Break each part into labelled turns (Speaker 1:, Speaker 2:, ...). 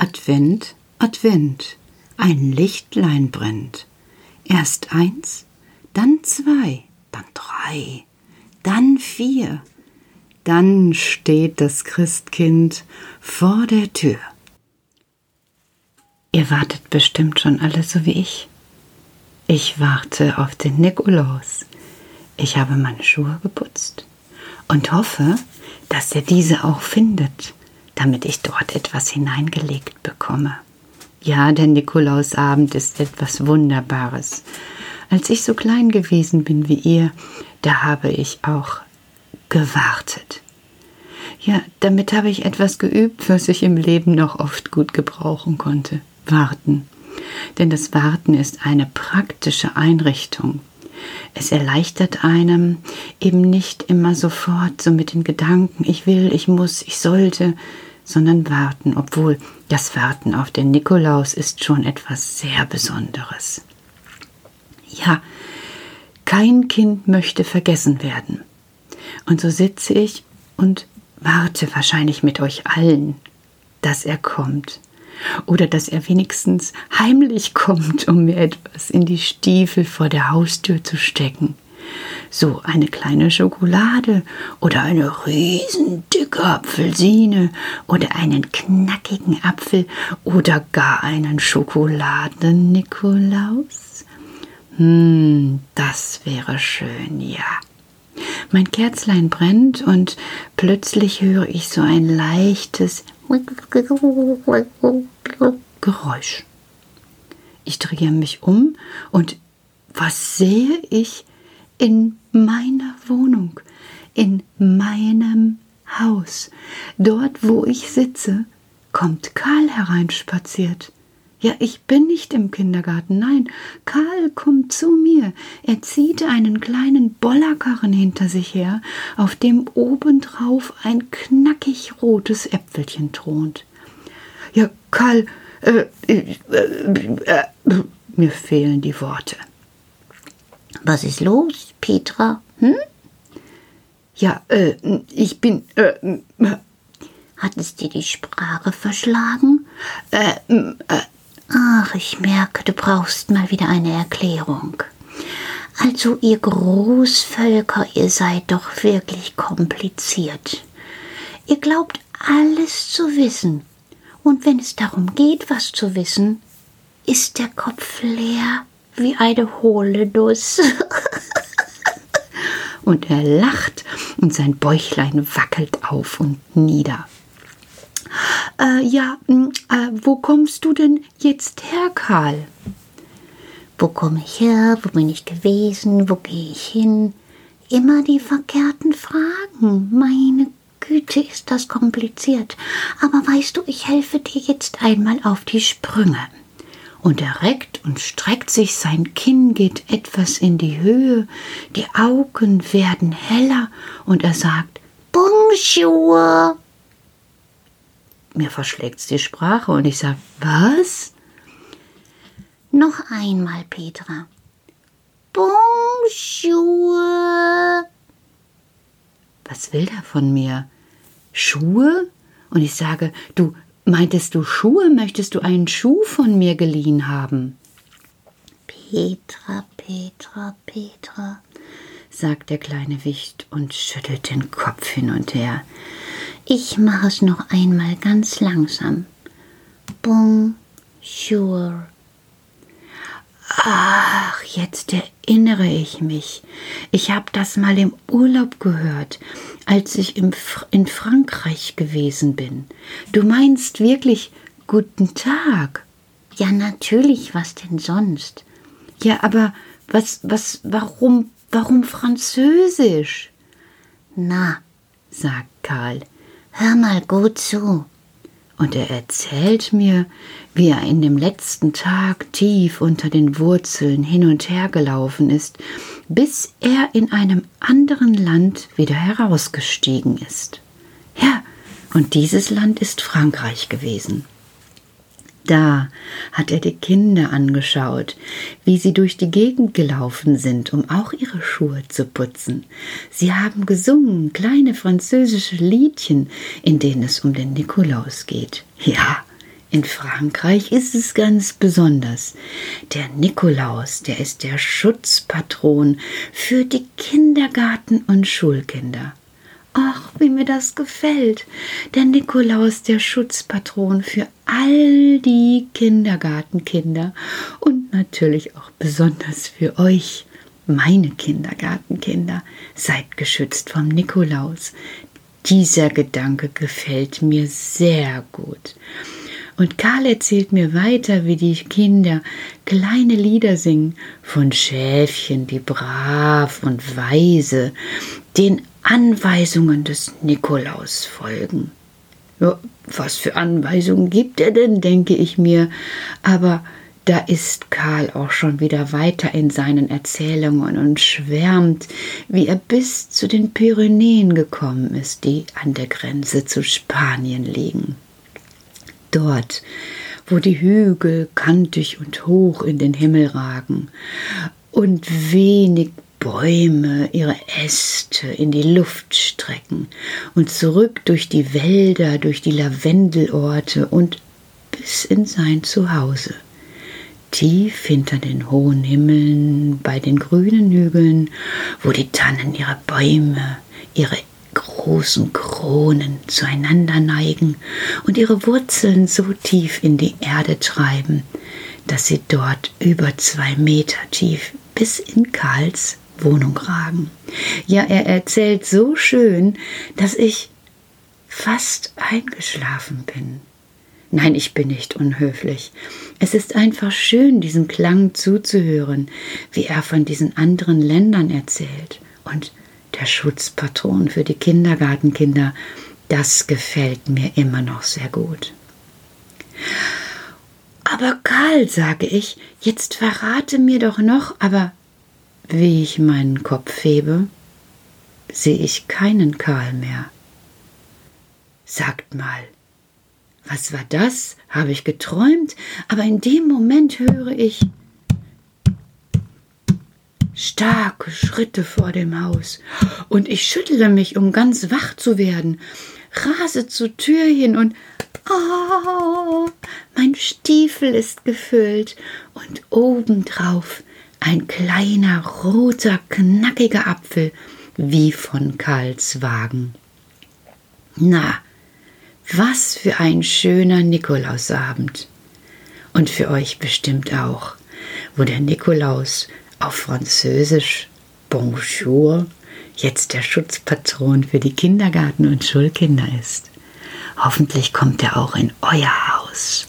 Speaker 1: Advent, Advent, ein Lichtlein brennt. Erst eins, dann zwei, dann drei, dann vier. Dann steht das Christkind vor der Tür. Ihr wartet bestimmt schon alle so wie ich. Ich warte auf den Nikolaus. Ich habe meine Schuhe geputzt und hoffe, dass er diese auch findet, damit ich dort etwas hineingelegt bekomme. Ja, der Nikolausabend ist etwas Wunderbares. Als ich so klein gewesen bin wie ihr, da habe ich auch gewartet. Ja, damit habe ich etwas geübt, was ich im Leben noch oft gut gebrauchen konnte. Warten. Denn das Warten ist eine praktische Einrichtung. Es erleichtert einem eben nicht immer sofort so mit den Gedanken, ich will, ich muss, ich sollte, sondern warten, obwohl das Warten auf den Nikolaus ist schon etwas sehr Besonderes. Ja, kein Kind möchte vergessen werden. Und so sitze ich und warte wahrscheinlich mit euch allen, dass er kommt. Oder dass er wenigstens heimlich kommt, um mir etwas in die Stiefel vor der Haustür zu stecken. So eine kleine Schokolade oder eine riesendicke Apfelsine oder einen knackigen Apfel oder gar einen Schokoladen-Nikolaus. Hm, das wäre schön, ja. Mein Kerzlein brennt und plötzlich höre ich so ein leichtes Geräusch. Ich drehe mich um und was sehe ich in meiner Wohnung, in meinem Haus? Dort, wo ich sitze, kommt Karl hereinspaziert. Ja, ich bin nicht im Kindergarten. Nein, Karl kommt zu mir. Er zieht einen kleinen Bollerkarren hinter sich her, auf dem obendrauf ein knackig rotes Äpfelchen thront. Ja, Karl, äh, äh, äh, mir fehlen die Worte.
Speaker 2: Was ist los, Petra? Hm?
Speaker 1: Ja, äh, ich bin. Äh,
Speaker 2: Hat es dir die Sprache verschlagen?
Speaker 1: Äh, äh,
Speaker 2: Ach, ich merke, du brauchst mal wieder eine Erklärung. Also, ihr Großvölker, ihr seid doch wirklich kompliziert. Ihr glaubt alles zu wissen. Und wenn es darum geht, was zu wissen, ist der Kopf leer wie eine hohle Nuss.
Speaker 1: und er lacht und sein Bäuchlein wackelt auf und nieder. Äh, ja, äh, wo kommst du denn jetzt her, Karl?
Speaker 2: Wo komme ich her? Wo bin ich gewesen? Wo gehe ich hin? Immer die verkehrten Fragen. Meine Güte, ist das kompliziert. Aber weißt du, ich helfe dir jetzt einmal auf die Sprünge.
Speaker 1: Und er reckt und streckt sich, sein Kinn geht etwas in die Höhe, die Augen werden heller und er sagt
Speaker 2: Bonjour
Speaker 1: mir verschlägt's die Sprache und ich sage, was?
Speaker 2: Noch einmal, Petra. Bonjour.
Speaker 1: Was will er von mir? Schuhe? Und ich sage, du, meintest du Schuhe? Möchtest du einen Schuh von mir geliehen haben?
Speaker 2: Petra, Petra, Petra,
Speaker 1: sagt der kleine Wicht und schüttelt den Kopf hin und her.
Speaker 2: Ich mache es noch einmal ganz langsam. Bonjour.
Speaker 1: Ach, jetzt erinnere ich mich. Ich habe das mal im Urlaub gehört, als ich im Fr in Frankreich gewesen bin. Du meinst wirklich guten Tag?
Speaker 2: Ja, natürlich, was denn sonst?
Speaker 1: Ja, aber was, was, warum, warum Französisch?
Speaker 2: Na,
Speaker 1: sagt Karl,
Speaker 2: Hör mal gut zu.
Speaker 1: Und er erzählt mir, wie er in dem letzten Tag tief unter den Wurzeln hin und her gelaufen ist, bis er in einem anderen Land wieder herausgestiegen ist. Ja, und dieses Land ist Frankreich gewesen. Da hat er die Kinder angeschaut, wie sie durch die Gegend gelaufen sind, um auch ihre Schuhe zu putzen. Sie haben gesungen kleine französische Liedchen, in denen es um den Nikolaus geht. Ja, In Frankreich ist es ganz besonders. Der Nikolaus, der ist der Schutzpatron für die Kindergarten- und Schulkinder. Ach, wie mir das gefällt. Der Nikolaus, der Schutzpatron für all die Kindergartenkinder und natürlich auch besonders für euch, meine Kindergartenkinder. Seid geschützt vom Nikolaus. Dieser Gedanke gefällt mir sehr gut. Und Karl erzählt mir weiter, wie die Kinder kleine Lieder singen von Schäfchen, die brav und weise den Anweisungen des Nikolaus folgen. Ja, was für Anweisungen gibt er denn, denke ich mir, aber da ist Karl auch schon wieder weiter in seinen Erzählungen und schwärmt, wie er bis zu den Pyrenäen gekommen ist, die an der Grenze zu Spanien liegen dort, wo die Hügel kantig und hoch in den Himmel ragen und wenig Bäume ihre Äste in die Luft strecken und zurück durch die Wälder, durch die Lavendelorte und bis in sein Zuhause. Tief hinter den hohen Himmeln, bei den grünen Hügeln, wo die Tannen ihre Bäume, ihre großen Kronen zueinander neigen und ihre Wurzeln so tief in die Erde treiben, dass sie dort über zwei Meter tief bis in Karls Wohnung ragen. Ja, er erzählt so schön, dass ich fast eingeschlafen bin. Nein, ich bin nicht unhöflich. Es ist einfach schön, diesem Klang zuzuhören, wie er von diesen anderen Ländern erzählt und der Schutzpatron für die Kindergartenkinder, das gefällt mir immer noch sehr gut. Aber Karl, sage ich, jetzt verrate mir doch noch, aber wie ich meinen Kopf hebe, sehe ich keinen Karl mehr. Sagt mal, was war das? Habe ich geträumt? Aber in dem Moment höre ich starke Schritte vor dem Haus, und ich schüttle mich, um ganz wach zu werden, rase zur Tür hin und oh, mein Stiefel ist gefüllt und obendrauf ein kleiner roter, knackiger Apfel wie von Karls Wagen. Na, was für ein schöner Nikolausabend. Und für euch bestimmt auch, wo der Nikolaus auf Französisch Bonjour jetzt der Schutzpatron für die Kindergarten- und Schulkinder ist. Hoffentlich kommt er auch in euer Haus.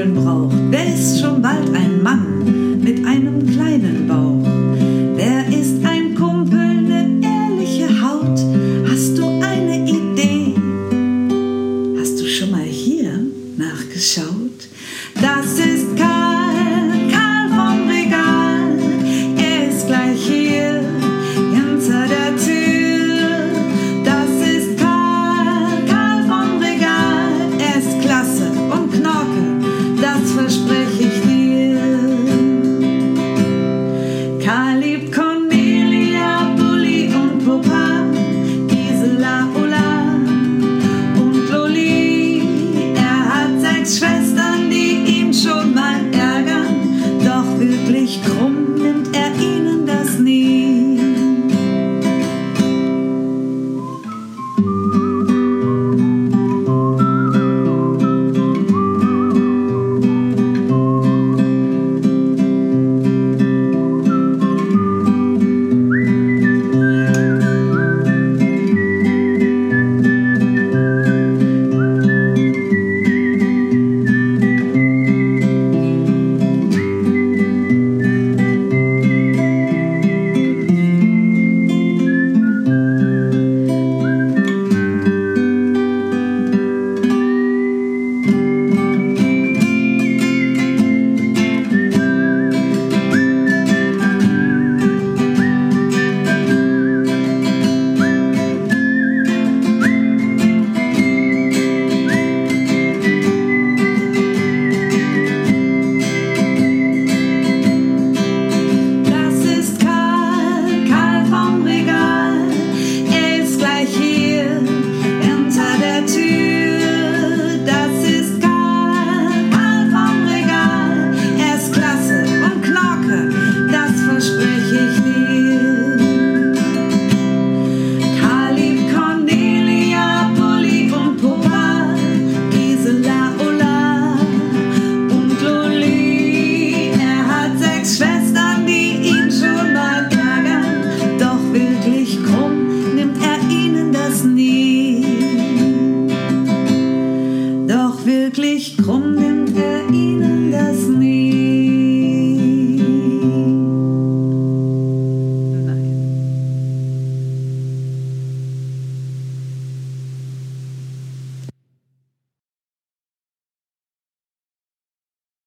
Speaker 3: Stiefeln braucht, der ist schon bald ein Mann.